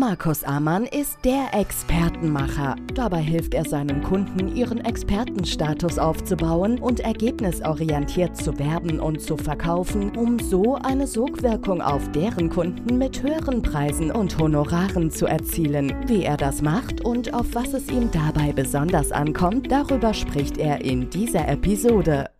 Markus Amann ist der Expertenmacher. Dabei hilft er seinen Kunden, ihren Expertenstatus aufzubauen und ergebnisorientiert zu werben und zu verkaufen, um so eine Sogwirkung auf deren Kunden mit höheren Preisen und Honoraren zu erzielen. Wie er das macht und auf was es ihm dabei besonders ankommt, darüber spricht er in dieser Episode.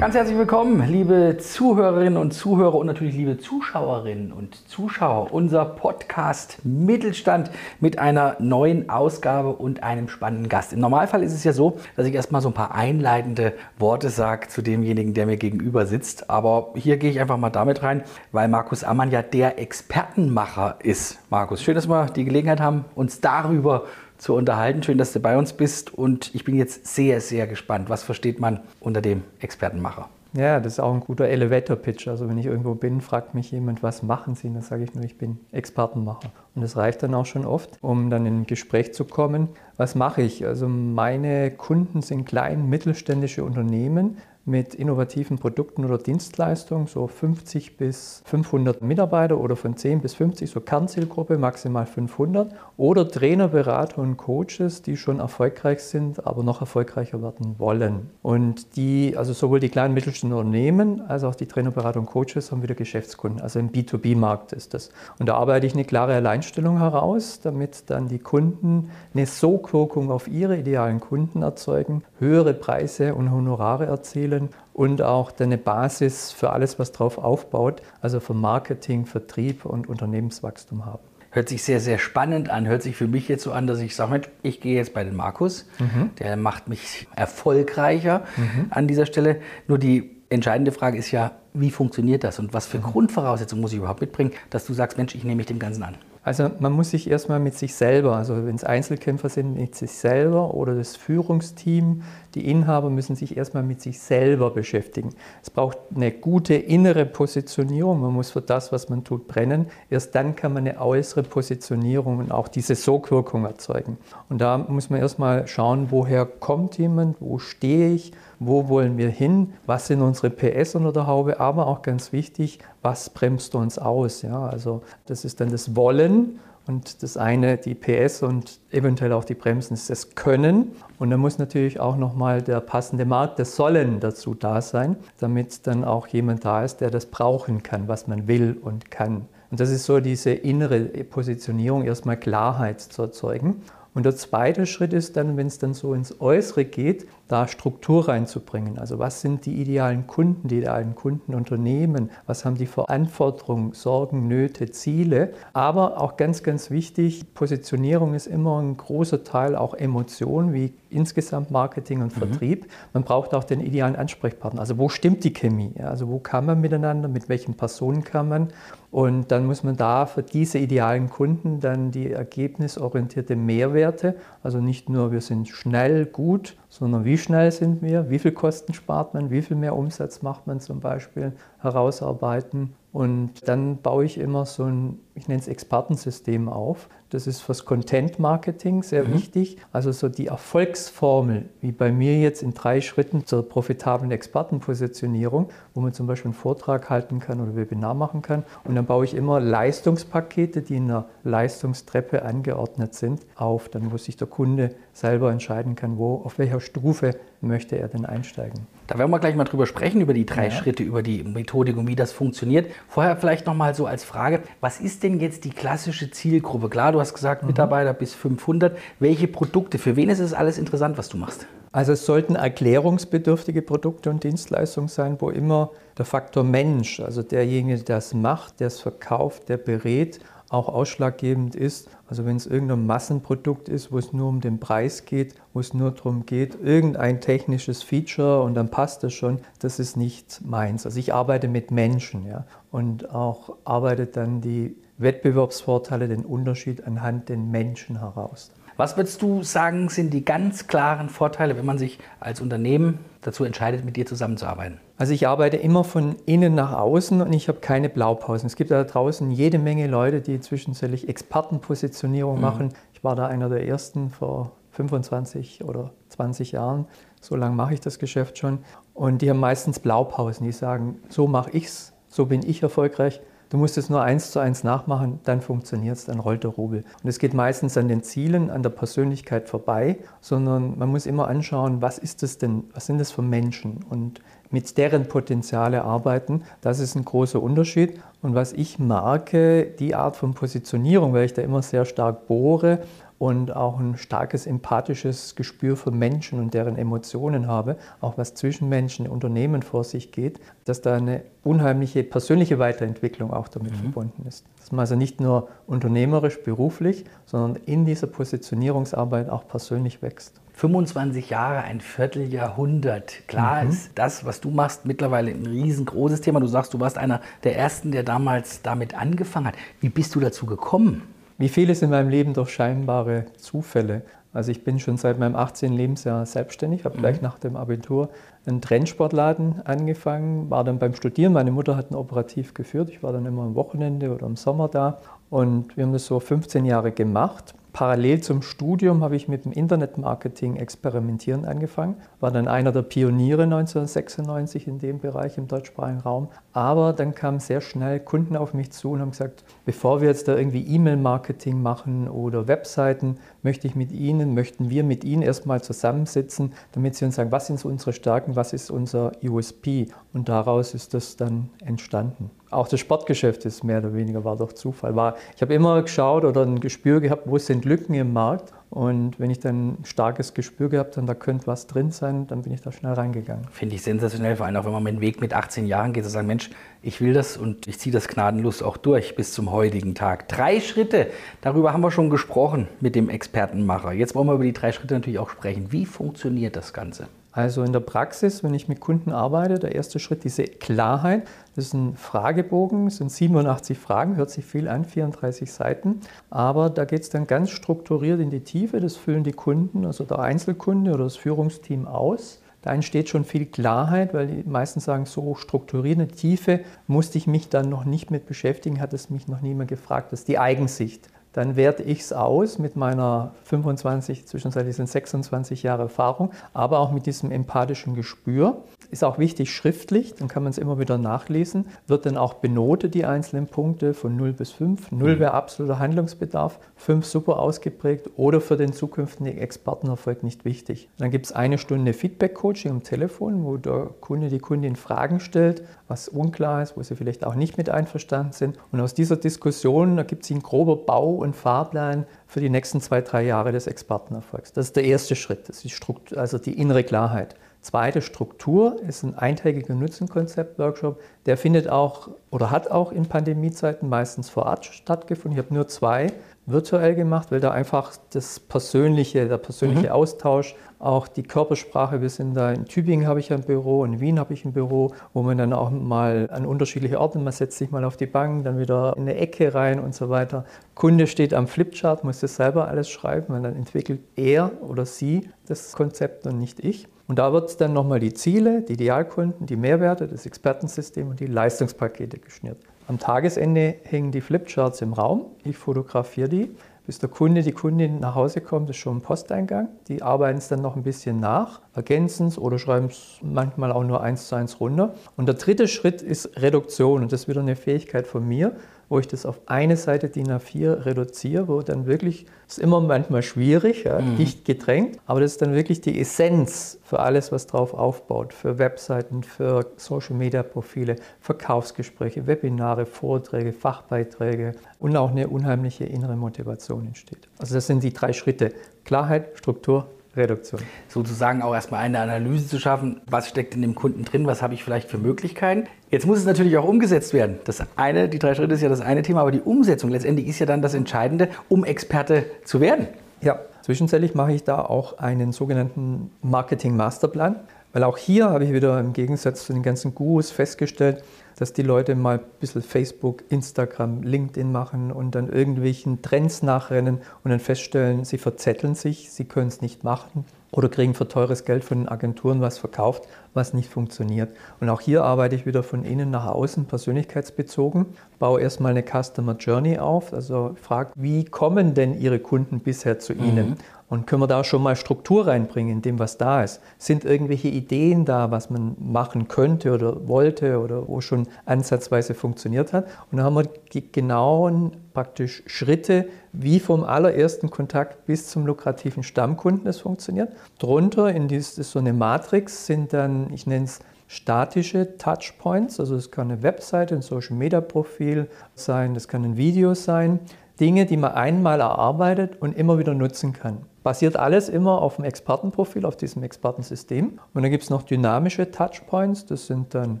Ganz herzlich willkommen, liebe Zuhörerinnen und Zuhörer und natürlich liebe Zuschauerinnen und Zuschauer. Unser Podcast Mittelstand mit einer neuen Ausgabe und einem spannenden Gast. Im Normalfall ist es ja so, dass ich erstmal so ein paar einleitende Worte sage zu demjenigen, der mir gegenüber sitzt. Aber hier gehe ich einfach mal damit rein, weil Markus Ammann ja der Expertenmacher ist. Markus, schön, dass wir die Gelegenheit haben, uns darüber zu zu unterhalten. Schön, dass du bei uns bist und ich bin jetzt sehr, sehr gespannt. Was versteht man unter dem Expertenmacher? Ja, das ist auch ein guter Elevator-Pitch. Also wenn ich irgendwo bin, fragt mich jemand, was machen Sie? Dann sage ich nur, ich bin Expertenmacher. Und das reicht dann auch schon oft, um dann in ein Gespräch zu kommen. Was mache ich? Also meine Kunden sind klein, mittelständische Unternehmen, mit innovativen Produkten oder Dienstleistungen, so 50 bis 500 Mitarbeiter oder von 10 bis 50, so Kernzielgruppe, maximal 500. Oder Trainer, Berater und Coaches, die schon erfolgreich sind, aber noch erfolgreicher werden wollen. Und die, also sowohl die kleinen mittelständischen Unternehmen als auch die Trainer, Berater und Coaches haben wieder Geschäftskunden. Also im B2B-Markt ist das. Und da arbeite ich eine klare Alleinstellung heraus, damit dann die Kunden eine Sogwirkung auf ihre idealen Kunden erzeugen, höhere Preise und Honorare erzielen entwickeln und auch eine Basis für alles, was darauf aufbaut, also für Marketing, Vertrieb und Unternehmenswachstum haben. Hört sich sehr, sehr spannend an. Hört sich für mich jetzt so an, dass ich sage, ich gehe jetzt bei den Markus. Mhm. Der macht mich erfolgreicher mhm. an dieser Stelle. Nur die entscheidende Frage ist ja, wie funktioniert das und was für mhm. Grundvoraussetzungen muss ich überhaupt mitbringen, dass du sagst, Mensch, ich nehme mich dem Ganzen an? Also man muss sich erstmal mit sich selber, also wenn es Einzelkämpfer sind, mit sich selber oder das Führungsteam, die Inhaber müssen sich erstmal mit sich selber beschäftigen. Es braucht eine gute innere Positionierung, man muss für das, was man tut, brennen. Erst dann kann man eine äußere Positionierung und auch diese Sogwirkung erzeugen. Und da muss man erstmal schauen, woher kommt jemand, wo stehe ich, wo wollen wir hin, was sind unsere PS unter der Haube, aber auch ganz wichtig, was bremst uns aus. Ja? Also das ist dann das Wollen und das eine die PS und eventuell auch die Bremsen ist das Können. Und dann muss natürlich auch nochmal der passende Markt, das Sollen dazu da sein, damit dann auch jemand da ist, der das brauchen kann, was man will und kann. Und das ist so diese innere Positionierung, erstmal Klarheit zu erzeugen. Und der zweite Schritt ist dann, wenn es dann so ins Äußere geht, da Struktur reinzubringen. Also was sind die idealen Kunden, die idealen Kundenunternehmen? Was haben die Verantwortung, Sorgen, Nöte, Ziele? Aber auch ganz, ganz wichtig, Positionierung ist immer ein großer Teil auch Emotion, wie insgesamt Marketing und mhm. Vertrieb. Mhm. Man braucht auch den idealen Ansprechpartner. Also wo stimmt die Chemie? Also wo kann man miteinander, mit welchen Personen kann man? Und dann muss man da für diese idealen Kunden dann die ergebnisorientierte Mehrwerte, also nicht nur wir sind schnell, gut, sondern wie schnell sind wir, wie viel Kosten spart man, wie viel mehr Umsatz macht man zum Beispiel, herausarbeiten. Und dann baue ich immer so ein, ich nenne es Expertensystem auf. Das ist fürs Content Marketing sehr mhm. wichtig. Also so die Erfolgsformel, wie bei mir jetzt in drei Schritten zur profitablen Expertenpositionierung, wo man zum Beispiel einen Vortrag halten kann oder Webinar machen kann. Und dann baue ich immer Leistungspakete, die in einer Leistungstreppe angeordnet sind, auf, dann wo sich der Kunde selber entscheiden kann, wo, auf welcher Stufe möchte er denn einsteigen. Da werden wir gleich mal drüber sprechen, über die drei ja. Schritte, über die Methodik und wie das funktioniert. Vorher vielleicht noch mal so als Frage, was ist denn jetzt die klassische Zielgruppe? Klar, du hast gesagt, mhm. Mitarbeiter bis 500. Welche Produkte, für wen ist es alles interessant, was du machst? Also es sollten erklärungsbedürftige Produkte und Dienstleistungen sein, wo immer der Faktor Mensch, also derjenige, der es macht, der es verkauft, der berät, auch ausschlaggebend ist. Also wenn es irgendein Massenprodukt ist, wo es nur um den Preis geht, wo es nur darum geht, irgendein technisches Feature und dann passt das schon, das ist nicht meins. Also ich arbeite mit Menschen ja, und auch arbeite dann die Wettbewerbsvorteile, den Unterschied anhand den Menschen heraus. Was würdest du sagen, sind die ganz klaren Vorteile, wenn man sich als Unternehmen dazu entscheidet, mit dir zusammenzuarbeiten? Also ich arbeite immer von innen nach außen und ich habe keine Blaupausen. Es gibt da draußen jede Menge Leute, die zwischenzeitlich Expertenpositionierung mhm. machen. Ich war da einer der ersten vor 25 oder 20 Jahren. So lange mache ich das Geschäft schon. Und die haben meistens Blaupausen. Die sagen, so mache ich es, so bin ich erfolgreich. Du musst es nur eins zu eins nachmachen, dann funktioniert es, dann rollt der Rubel. Und es geht meistens an den Zielen, an der Persönlichkeit vorbei, sondern man muss immer anschauen, was ist es denn, was sind das für Menschen und mit deren Potenziale arbeiten. Das ist ein großer Unterschied. Und was ich merke, die Art von Positionierung, weil ich da immer sehr stark bohre, und auch ein starkes empathisches Gespür für Menschen und deren Emotionen habe, auch was zwischen Menschen und Unternehmen vor sich geht, dass da eine unheimliche persönliche Weiterentwicklung auch damit mhm. verbunden ist. Dass man also nicht nur unternehmerisch, beruflich, sondern in dieser Positionierungsarbeit auch persönlich wächst. 25 Jahre, ein Vierteljahrhundert. Klar mhm. ist das, was du machst, mittlerweile ein riesengroßes Thema. Du sagst, du warst einer der Ersten, der damals damit angefangen hat. Wie bist du dazu gekommen? Wie vieles in meinem Leben durch scheinbare Zufälle. Also ich bin schon seit meinem 18. Lebensjahr selbstständig, habe mhm. gleich nach dem Abitur einen Trendsportladen angefangen, war dann beim Studieren. Meine Mutter hat ihn operativ geführt. Ich war dann immer am Wochenende oder im Sommer da. Und wir haben das so 15 Jahre gemacht. Parallel zum Studium habe ich mit dem Internetmarketing experimentieren angefangen, war dann einer der Pioniere 1996 in dem Bereich im deutschsprachigen Raum. Aber dann kamen sehr schnell Kunden auf mich zu und haben gesagt, bevor wir jetzt da irgendwie E-Mail-Marketing machen oder Webseiten, möchte ich mit Ihnen, möchten wir mit Ihnen erstmal zusammensitzen, damit Sie uns sagen, was sind unsere Stärken, was ist unser USP. Und daraus ist das dann entstanden. Auch das Sportgeschäft ist mehr oder weniger war doch Zufall. War, ich habe immer geschaut oder ein Gespür gehabt, wo sind Lücken im Markt. Und wenn ich dann ein starkes Gespür gehabt habe, da könnte was drin sein, dann bin ich da schnell reingegangen. Finde ich sensationell, vor allem auch wenn man den Weg mit 18 Jahren geht, zu sagen, Mensch, ich will das und ich ziehe das gnadenlos auch durch bis zum heutigen Tag. Drei Schritte, darüber haben wir schon gesprochen mit dem Expertenmacher. Jetzt wollen wir über die drei Schritte natürlich auch sprechen. Wie funktioniert das Ganze? Also in der Praxis, wenn ich mit Kunden arbeite, der erste Schritt, diese Klarheit, das ist ein Fragebogen, das sind 87 Fragen, hört sich viel an, 34 Seiten, aber da geht es dann ganz strukturiert in die Tiefe, das füllen die Kunden, also der Einzelkunde oder das Führungsteam aus. Da entsteht schon viel Klarheit, weil die meisten sagen, so strukturierte Tiefe musste ich mich dann noch nicht mit beschäftigen, hat es mich noch niemand gefragt. Das ist die Eigensicht dann werte ich es aus mit meiner 25, zwischenzeitlich sind 26 Jahre Erfahrung, aber auch mit diesem empathischen Gespür. Ist auch wichtig schriftlich, dann kann man es immer wieder nachlesen. Wird dann auch benotet, die einzelnen Punkte von 0 bis 5. 0 mhm. wäre absoluter Handlungsbedarf, 5 super ausgeprägt oder für den zukünftigen Expertenerfolg nicht wichtig. Dann gibt es eine Stunde Feedback-Coaching am Telefon, wo der Kunde, die Kundin Fragen stellt, was unklar ist, wo sie vielleicht auch nicht mit einverstanden sind. Und aus dieser Diskussion ergibt sich ein grober Bau und Fahrplan für die nächsten zwei, drei Jahre des Expertenerfolgs. Das ist der erste Schritt, das ist die Struktur, also die innere Klarheit. Zweite Struktur ist ein eintägiger Nutzenkonzept-Workshop. Der findet auch oder hat auch in Pandemiezeiten meistens vor Ort stattgefunden. Ich habe nur zwei virtuell gemacht, weil da einfach das persönliche, der persönliche mhm. Austausch auch die Körpersprache. Wir sind da in Tübingen habe ich ein Büro, in Wien habe ich ein Büro, wo man dann auch mal an unterschiedliche Orte, man setzt sich mal auf die Bank, dann wieder in eine Ecke rein und so weiter. Kunde steht am Flipchart, muss das selber alles schreiben, und dann entwickelt er oder sie das Konzept und nicht ich. Und da wird dann nochmal die Ziele, die Idealkunden, die Mehrwerte, das Expertensystem und die Leistungspakete geschnürt. Am Tagesende hängen die Flipcharts im Raum. Ich fotografiere die bis der Kunde, die Kundin nach Hause kommt, ist schon ein Posteingang. Die arbeiten es dann noch ein bisschen nach, ergänzen es oder schreiben es manchmal auch nur eins zu eins runter. Und der dritte Schritt ist Reduktion. Und das ist wieder eine Fähigkeit von mir wo ich das auf eine Seite DIN A4 reduziere, wo dann wirklich, das ist immer manchmal schwierig, ja, mhm. dicht gedrängt, aber das ist dann wirklich die Essenz für alles, was drauf aufbaut, für Webseiten, für Social-Media-Profile, Verkaufsgespräche, Webinare, Vorträge, Fachbeiträge und auch eine unheimliche innere Motivation entsteht. Also das sind die drei Schritte. Klarheit, Struktur, Reduktion. Sozusagen auch erstmal eine Analyse zu schaffen, was steckt in dem Kunden drin, was habe ich vielleicht für Möglichkeiten. Jetzt muss es natürlich auch umgesetzt werden. Das eine, die drei Schritte ist ja das eine Thema, aber die Umsetzung letztendlich ist ja dann das Entscheidende, um Experte zu werden. Ja, zwischenzeitlich mache ich da auch einen sogenannten Marketing-Masterplan. Weil auch hier habe ich wieder im Gegensatz zu den ganzen Gurus festgestellt, dass die Leute mal ein bisschen Facebook, Instagram, LinkedIn machen und dann irgendwelchen Trends nachrennen und dann feststellen, sie verzetteln sich, sie können es nicht machen oder kriegen für teures Geld von den Agenturen was verkauft, was nicht funktioniert. Und auch hier arbeite ich wieder von innen nach außen persönlichkeitsbezogen, baue erstmal eine Customer Journey auf, also frage, wie kommen denn Ihre Kunden bisher zu Ihnen? Mhm. Und können wir da schon mal Struktur reinbringen in dem, was da ist? Sind irgendwelche Ideen da, was man machen könnte oder wollte oder wo schon ansatzweise funktioniert hat? Und dann haben wir die genauen praktisch Schritte, wie vom allerersten Kontakt bis zum lukrativen Stammkunden es funktioniert. Drunter in dieses, so eine Matrix sind dann, ich nenne es statische Touchpoints, also es kann eine Webseite, ein Social Media Profil sein, das kann ein Video sein, Dinge, die man einmal erarbeitet und immer wieder nutzen kann. Basiert alles immer auf dem Expertenprofil, auf diesem Expertensystem. Und dann gibt es noch dynamische Touchpoints. Das sind dann,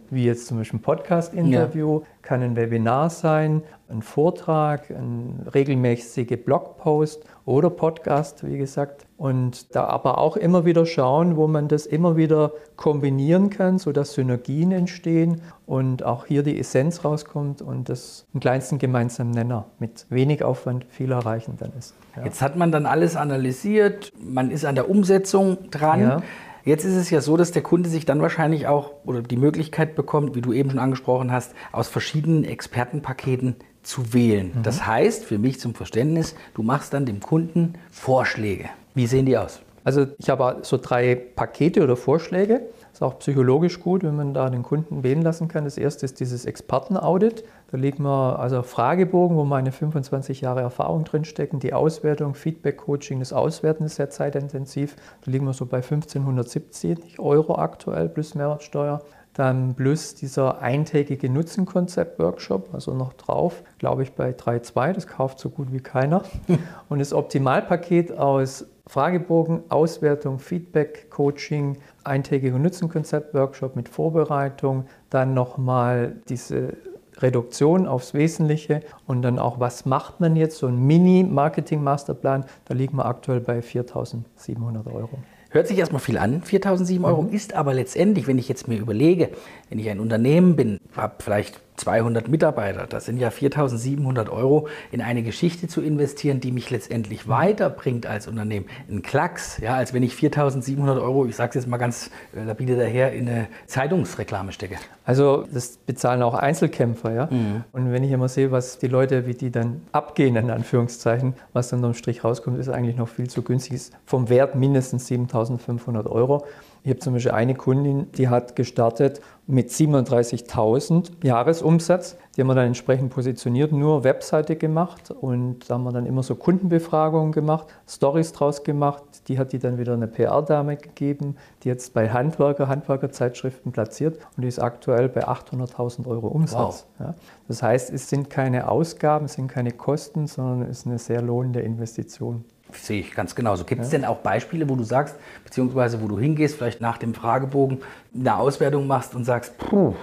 wie jetzt zum Beispiel ein Podcast-Interview, ja. Kann ein Webinar sein, ein Vortrag, ein regelmäßige Blogpost oder Podcast, wie gesagt. Und da aber auch immer wieder schauen, wo man das immer wieder kombinieren kann, sodass Synergien entstehen und auch hier die Essenz rauskommt und das im kleinsten gemeinsamen Nenner mit wenig Aufwand viel erreichen dann ist. Ja. Jetzt hat man dann alles analysiert, man ist an der Umsetzung dran. Ja. Jetzt ist es ja so, dass der Kunde sich dann wahrscheinlich auch oder die Möglichkeit bekommt, wie du eben schon angesprochen hast, aus verschiedenen Expertenpaketen zu wählen. Mhm. Das heißt, für mich zum Verständnis, du machst dann dem Kunden Vorschläge. Wie sehen die aus? Also ich habe so drei Pakete oder Vorschläge. Ist auch psychologisch gut, wenn man da den Kunden wählen lassen kann. Das erste ist dieses Expertenaudit. Da liegt man also Fragebogen, wo meine 25 Jahre Erfahrung drinstecken. Die Auswertung, Feedback-Coaching, das Auswerten ist sehr zeitintensiv. Da liegen wir so bei 1570 Euro aktuell plus Mehrwertsteuer. Dann plus dieser eintägige Nutzenkonzept-Workshop, also noch drauf, glaube ich bei 3.2, das kauft so gut wie keiner. Und das Optimalpaket aus Fragebogen, Auswertung, Feedback, Coaching, eintägiger Nutzenkonzept-Workshop mit Vorbereitung, dann nochmal diese Reduktion aufs Wesentliche und dann auch, was macht man jetzt, so ein Mini-Marketing-Masterplan, da liegen wir aktuell bei 4.700 Euro. Hört sich erstmal viel an, 4.007 Euro, mhm. ist aber letztendlich, wenn ich jetzt mir überlege, wenn ich ein Unternehmen bin, habe vielleicht 200 Mitarbeiter, das sind ja 4.700 Euro, in eine Geschichte zu investieren, die mich letztendlich weiterbringt als Unternehmen. Ein Klacks, ja, als wenn ich 4.700 Euro, ich sage es jetzt mal ganz äh, lapide daher, in eine Zeitungsreklame stecke. Also das bezahlen auch Einzelkämpfer, ja. Mhm. Und wenn ich immer sehe, was die Leute, wie die dann abgehen, in Anführungszeichen, was dann unterm Strich rauskommt, ist eigentlich noch viel zu günstig. Ist vom Wert mindestens 7.500 Euro. Ich habe zum Beispiel eine Kundin, die hat gestartet mit 37.000 Jahresumsatz. Die haben wir dann entsprechend positioniert, nur Webseite gemacht und da haben wir dann immer so Kundenbefragungen gemacht, Stories draus gemacht. Die hat die dann wieder eine PR-Dame gegeben, die jetzt bei Handwerker, Handwerkerzeitschriften platziert und die ist aktuell bei 800.000 Euro Umsatz. Wow. Ja. Das heißt, es sind keine Ausgaben, es sind keine Kosten, sondern es ist eine sehr lohnende Investition. Sehe ich ganz genauso. Gibt es ja. denn auch Beispiele, wo du sagst, beziehungsweise wo du hingehst, vielleicht nach dem Fragebogen eine Auswertung machst und sagst, puh,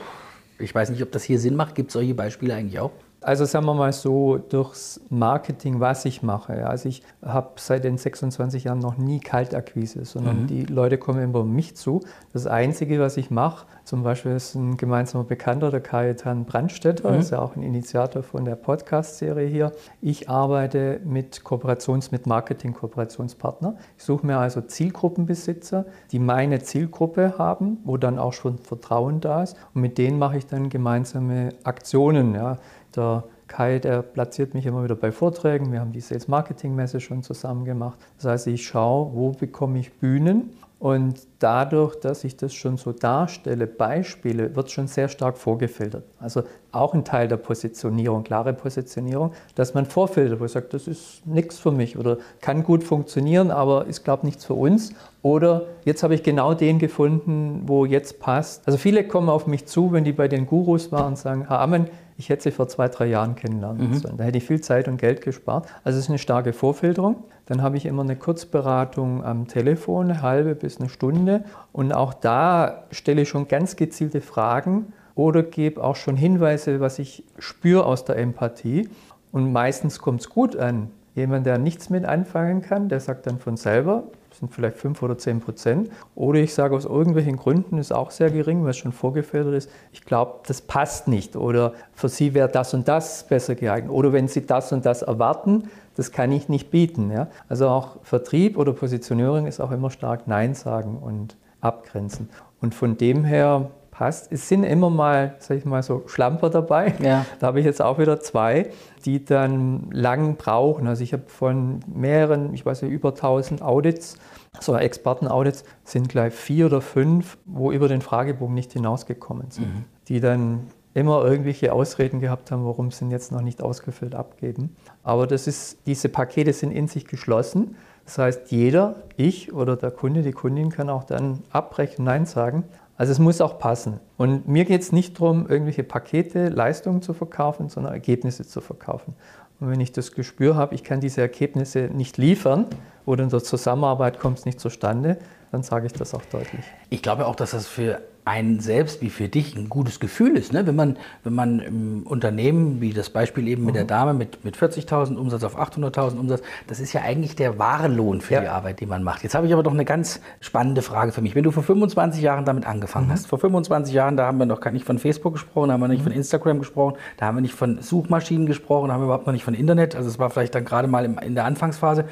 ich weiß nicht, ob das hier Sinn macht. Gibt es solche Beispiele eigentlich auch? Also sagen wir mal so, durchs Marketing, was ich mache. Also ich habe seit den 26 Jahren noch nie Kaltakquise, sondern mhm. die Leute kommen immer um mich zu. Das Einzige, was ich mache, zum Beispiel ist ein gemeinsamer Bekannter, der Kajetan Brandstätter, mhm. ist ja auch ein Initiator von der Podcast-Serie hier. Ich arbeite mit Kooperations-, mit Marketing-Kooperationspartner. Ich suche mir also Zielgruppenbesitzer, die meine Zielgruppe haben, wo dann auch schon Vertrauen da ist. Und mit denen mache ich dann gemeinsame Aktionen. Ja. Der Kai, der platziert mich immer wieder bei Vorträgen. Wir haben die Sales Marketing Messe schon zusammen gemacht. Das heißt, ich schaue, wo bekomme ich Bühnen und dadurch, dass ich das schon so darstelle, Beispiele, wird schon sehr stark vorgefiltert. Also auch ein Teil der Positionierung, klare Positionierung, dass man vorfiltert, wo man sagt, das ist nichts für mich oder kann gut funktionieren, aber ist, glaube ich, nichts für uns. Oder jetzt habe ich genau den gefunden, wo jetzt passt. Also viele kommen auf mich zu, wenn die bei den Gurus waren und sagen, Herr Ammen, ich hätte sie vor zwei, drei Jahren kennenlernen mhm. sollen. Da hätte ich viel Zeit und Geld gespart. Also es ist eine starke Vorfilterung. Dann habe ich immer eine Kurzberatung am Telefon, eine halbe bis eine Stunde. Und auch da stelle ich schon ganz gezielte Fragen oder gebe auch schon Hinweise, was ich spüre aus der Empathie. Und meistens kommt es gut an. Jemand, der nichts mit anfangen kann, der sagt dann von selber, sind vielleicht 5 oder 10 Prozent. Oder ich sage aus irgendwelchen Gründen, ist auch sehr gering, weil es schon vorgefiltert ist, ich glaube, das passt nicht. Oder für Sie wäre das und das besser geeignet. Oder wenn Sie das und das erwarten, das kann ich nicht bieten. Ja? Also auch Vertrieb oder Positionierung ist auch immer stark Nein sagen und abgrenzen. Und von dem her passt. Es sind immer mal, sag ich mal, so Schlamper dabei. Ja. Da habe ich jetzt auch wieder zwei, die dann lang brauchen. Also ich habe von mehreren, ich weiß nicht, über 1000 Audits, so Experten-Audits, sind gleich vier oder fünf, wo über den Fragebogen nicht hinausgekommen sind. Mhm. Die dann immer irgendwelche Ausreden gehabt haben, warum sie ihn jetzt noch nicht ausgefüllt abgeben. Aber das ist, diese Pakete sind in sich geschlossen. Das heißt, jeder, ich oder der Kunde, die Kundin kann auch dann abbrechen, Nein sagen. Also es muss auch passen. Und mir geht es nicht darum, irgendwelche Pakete, Leistungen zu verkaufen, sondern Ergebnisse zu verkaufen. Und wenn ich das Gespür habe, ich kann diese Ergebnisse nicht liefern oder in der Zusammenarbeit kommt es nicht zustande, dann sage ich das auch deutlich. Ich glaube auch, dass das für einen selbst wie für dich ein gutes Gefühl ist. Ne? Wenn, man, wenn man im Unternehmen, wie das Beispiel eben mit der mhm. Dame mit, mit 40.000 Umsatz auf 800.000 Umsatz, das ist ja eigentlich der wahre Lohn für ja. die Arbeit, die man macht. Jetzt habe ich aber doch eine ganz spannende Frage für mich. Wenn du vor 25 Jahren damit angefangen mhm. hast, vor 25 Jahren, da haben wir noch gar nicht von Facebook gesprochen, da haben wir nicht mhm. von Instagram gesprochen, da haben wir nicht von Suchmaschinen gesprochen, da haben wir überhaupt noch nicht von Internet. Also es war vielleicht dann gerade mal in der Anfangsphase.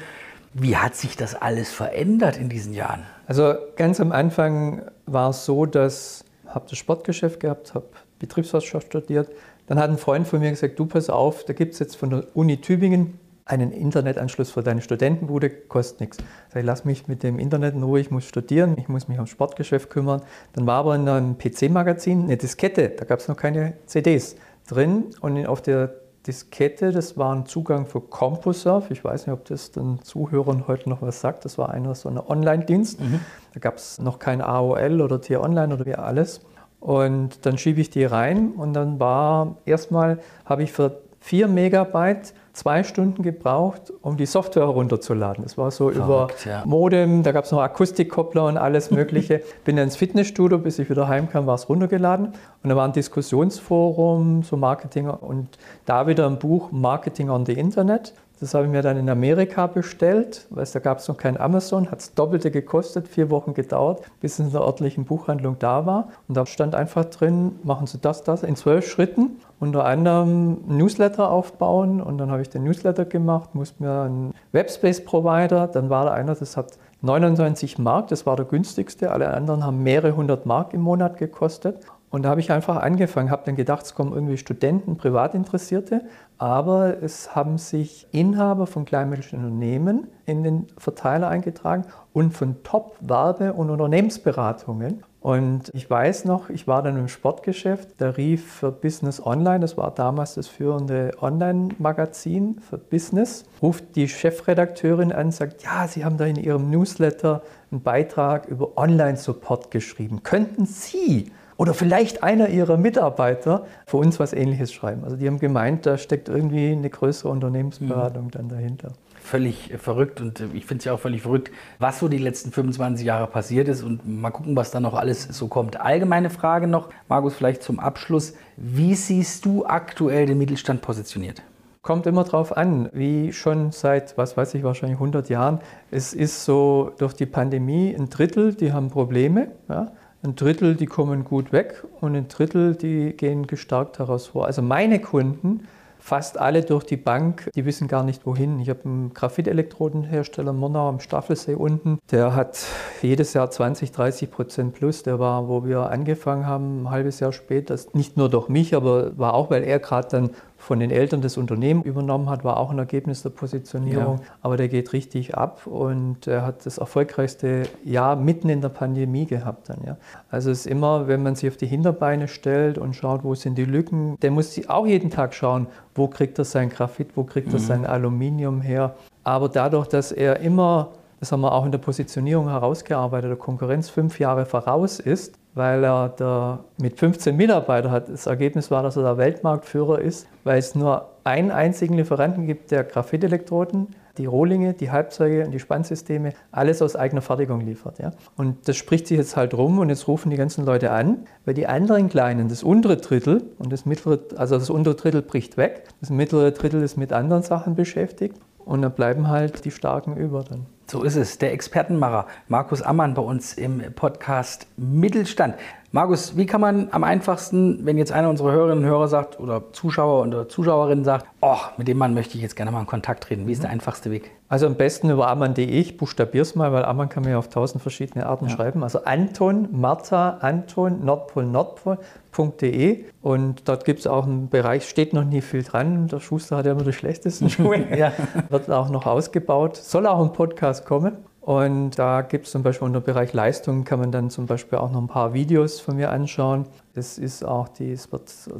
Wie hat sich das alles verändert in diesen Jahren? Also ganz am Anfang war es so, dass ich habe das Sportgeschäft gehabt, habe Betriebswirtschaft studiert. Dann hat ein Freund von mir gesagt, du pass auf, da gibt es jetzt von der Uni Tübingen einen Internetanschluss für deine Studentenbude, kostet nichts. Ich sage, lass mich mit dem Internet in Ruhe, ich muss studieren, ich muss mich ums Sportgeschäft kümmern. Dann war aber in einem PC-Magazin eine Diskette, da gab es noch keine CDs drin und auf der Diskette, das war ein Zugang für CompuServe. Ich weiß nicht, ob das den Zuhörern heute noch was sagt. Das war einer so ein Online-Dienst. Mhm. Da gab es noch kein AOL oder T-Online oder wie alles. Und dann schiebe ich die rein und dann war erstmal, habe ich für 4 Megabyte zwei Stunden gebraucht, um die Software herunterzuladen. Das war so Verrückt, über ja. Modem, da gab es noch Akustikkoppler und alles Mögliche. Bin dann ins Fitnessstudio, bis ich wieder heimkam, war es runtergeladen. Und da war ein Diskussionsforum, so Marketing und da wieder ein Buch Marketing on the Internet. Das habe ich mir dann in Amerika bestellt, weil da gab es noch kein Amazon, hat es doppelte gekostet, vier Wochen gedauert, bis es in der örtlichen Buchhandlung da war. Und da stand einfach drin, machen Sie das, das in zwölf Schritten. Unter anderem Newsletter aufbauen und dann habe ich den Newsletter gemacht, musste mir einen Webspace-Provider, dann war da einer, das hat 99 Mark, das war der günstigste, alle anderen haben mehrere hundert Mark im Monat gekostet. Und da habe ich einfach angefangen, habe dann gedacht, es kommen irgendwie Studenten, Privatinteressierte, aber es haben sich Inhaber von kleinmittelständischen Unternehmen in den Verteiler eingetragen und von Top-Werbe- und Unternehmensberatungen. Und ich weiß noch, ich war dann im Sportgeschäft, da rief für Business Online, das war damals das führende Online-Magazin für Business, ruft die Chefredakteurin an und sagt, ja, Sie haben da in Ihrem Newsletter einen Beitrag über Online-Support geschrieben. Könnten Sie oder vielleicht einer ihrer Mitarbeiter für uns was Ähnliches schreiben. Also die haben gemeint, da steckt irgendwie eine größere Unternehmensberatung mhm. dann dahinter. Völlig verrückt und ich finde es ja auch völlig verrückt, was so die letzten 25 Jahre passiert ist und mal gucken, was da noch alles so kommt. Allgemeine Frage noch, Markus, vielleicht zum Abschluss. Wie siehst du aktuell den Mittelstand positioniert? Kommt immer drauf an, wie schon seit, was weiß ich, wahrscheinlich 100 Jahren. Es ist so durch die Pandemie ein Drittel, die haben Probleme. Ja? Ein Drittel, die kommen gut weg und ein Drittel, die gehen gestärkt heraus vor. Also meine Kunden, fast alle durch die Bank, die wissen gar nicht wohin. Ich habe einen Graphitelektrodenhersteller Murnau am Staffelsee unten. Der hat jedes Jahr 20, 30 Prozent plus. Der war, wo wir angefangen haben, ein halbes Jahr später, nicht nur durch mich, aber war auch, weil er gerade dann von den Eltern das Unternehmen übernommen hat, war auch ein Ergebnis der Positionierung. Ja. Aber der geht richtig ab und er hat das erfolgreichste Jahr mitten in der Pandemie gehabt dann. Ja. Also es ist immer, wenn man sich auf die Hinterbeine stellt und schaut, wo sind die Lücken, der muss auch jeden Tag schauen, wo kriegt er sein Graphit, wo kriegt er mhm. sein Aluminium her. Aber dadurch, dass er immer das haben wir auch in der Positionierung herausgearbeitet, der Konkurrenz fünf Jahre voraus ist, weil er der, mit 15 Mitarbeitern hat. Das Ergebnis war, dass er der Weltmarktführer ist, weil es nur einen einzigen Lieferanten gibt, der Graphitelektroden, die Rohlinge, die Halbzeuge und die Spannsysteme, alles aus eigener Fertigung liefert. Ja? Und das spricht sich jetzt halt rum und jetzt rufen die ganzen Leute an, weil die anderen Kleinen, das untere Drittel und das mittlere, also das untere Drittel bricht weg, das mittlere Drittel ist mit anderen Sachen beschäftigt und dann bleiben halt die Starken über dann. So ist es. Der Expertenmacher Markus Ammann bei uns im Podcast Mittelstand. Markus, wie kann man am einfachsten, wenn jetzt einer unserer Hörerinnen und Hörer sagt oder Zuschauer oder Zuschauerinnen sagt, oh, mit dem Mann möchte ich jetzt gerne mal in Kontakt treten. Wie ist der einfachste Weg? Also am besten über ammann.de. Ich buchstabiere es mal, weil Ammann kann man ja auf tausend verschiedene Arten ja. schreiben. Also Anton, Martha, Anton, Nordpol, Nordpol.de. Und dort gibt es auch einen Bereich, steht noch nie viel dran. Der Schuster hat ja immer die schlechtesten Schuhe. ja. Wird auch noch ausgebaut. Soll auch ein Podcast kommen. Und da gibt es zum Beispiel unter Bereich Leistung, kann man dann zum Beispiel auch noch ein paar Videos von mir anschauen. Das ist auch die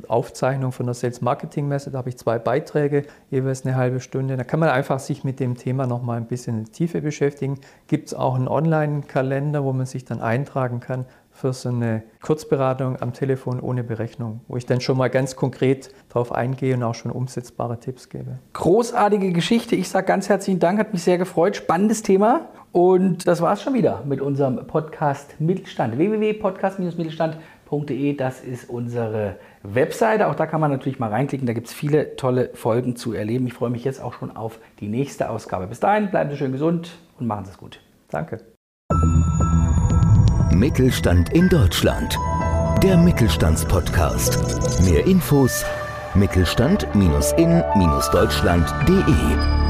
Aufzeichnung von der Sales Marketing Messe. Da habe ich zwei Beiträge, jeweils eine halbe Stunde. Da kann man einfach sich mit dem Thema noch mal ein bisschen in die Tiefe beschäftigen. Gibt es auch einen Online-Kalender, wo man sich dann eintragen kann für so eine Kurzberatung am Telefon ohne Berechnung, wo ich dann schon mal ganz konkret darauf eingehe und auch schon umsetzbare Tipps gebe. Großartige Geschichte. Ich sage ganz herzlichen Dank, hat mich sehr gefreut. Spannendes Thema. Und das war es schon wieder mit unserem Podcast Mittelstand. www.podcast-mittelstand.de, das ist unsere Webseite. Auch da kann man natürlich mal reinklicken. Da gibt es viele tolle Folgen zu erleben. Ich freue mich jetzt auch schon auf die nächste Ausgabe. Bis dahin, bleiben Sie schön gesund und machen Sie es gut. Danke. Mittelstand in Deutschland. Der Mittelstandspodcast. Mehr Infos Mittelstand-in-deutschland.de